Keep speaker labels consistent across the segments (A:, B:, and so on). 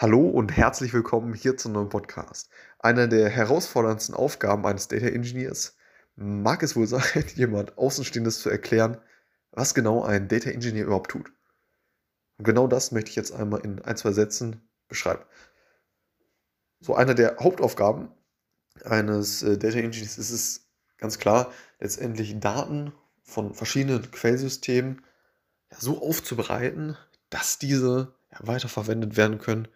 A: Hallo und herzlich willkommen hier zu einem neuen Podcast. Einer der herausforderndsten Aufgaben eines Data Engineers mag es wohl sein, jemand Außenstehendes zu erklären, was genau ein Data Engineer überhaupt tut. Und genau das möchte ich jetzt einmal in ein, zwei Sätzen beschreiben. So einer der Hauptaufgaben eines äh, Data Engineers ist es ganz klar, letztendlich Daten von verschiedenen Quellsystemen so aufzubereiten, dass diese weiterverwendet werden können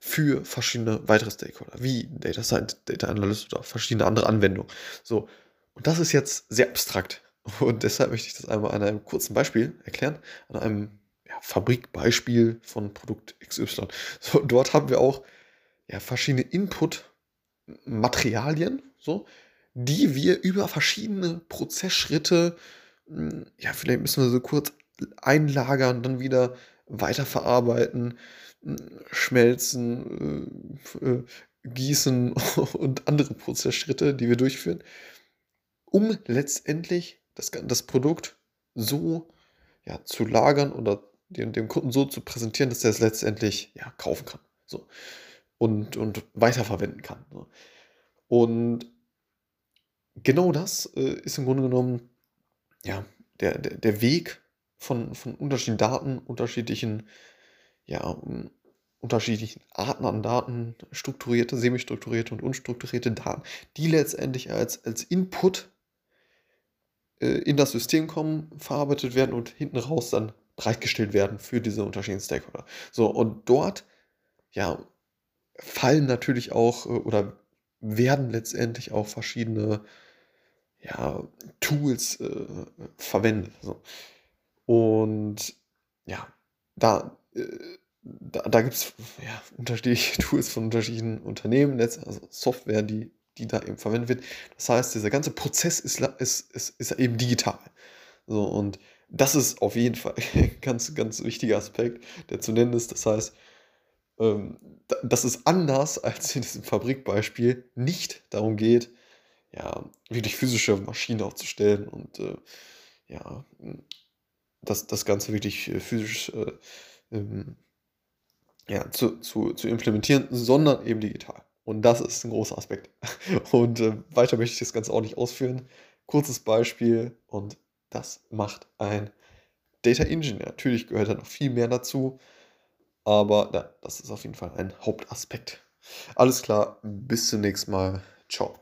A: für verschiedene weitere Stakeholder, wie Data Science, Data Analyst oder verschiedene andere Anwendungen. So, und das ist jetzt sehr abstrakt. Und deshalb möchte ich das einmal an einem kurzen Beispiel erklären, an einem ja, Fabrikbeispiel von Produkt XY. So, dort haben wir auch ja, verschiedene Input-Materialien, so, die wir über verschiedene Prozessschritte, hm, ja, vielleicht müssen wir so kurz einlagern, dann wieder weiterverarbeiten, schmelzen, äh, äh, gießen und andere Prozessschritte, die wir durchführen, um letztendlich das, das Produkt so ja, zu lagern oder dem, dem Kunden so zu präsentieren, dass er es letztendlich ja, kaufen kann. So. Und, und weiterverwenden kann. So. Und genau das äh, ist im Grunde genommen ja, der, der, der Weg von, von unterschiedlichen Daten, unterschiedlichen ja, unterschiedlichen Arten an Daten, strukturierte, semi-strukturierte und unstrukturierte Daten, die letztendlich als, als Input äh, in das System kommen, verarbeitet werden und hinten raus dann bereitgestellt werden für diese unterschiedlichen Stakeholder. So, und dort, ja, fallen natürlich auch äh, oder werden letztendlich auch verschiedene ja, Tools äh, verwendet. So. Und ja, da äh, da, da gibt es ja, unterschiedliche Tools von unterschiedlichen Unternehmen, also Software, die, die da eben verwendet wird. Das heißt, dieser ganze Prozess ist, ist, ist, ist eben digital. So, und das ist auf jeden Fall ein ganz, ganz wichtiger Aspekt, der zu nennen ist. Das heißt, ähm, dass es anders als in diesem Fabrikbeispiel nicht darum geht, ja, wirklich physische Maschinen aufzustellen und äh, ja, das, das Ganze wirklich äh, physisch äh, ähm, ja, zu, zu, zu implementieren, sondern eben digital. Und das ist ein großer Aspekt. Und äh, weiter möchte ich das Ganze auch nicht ausführen. Kurzes Beispiel und das macht ein Data Engineer. Natürlich gehört da noch viel mehr dazu, aber ja, das ist auf jeden Fall ein Hauptaspekt. Alles klar, bis zum nächsten Mal. Ciao.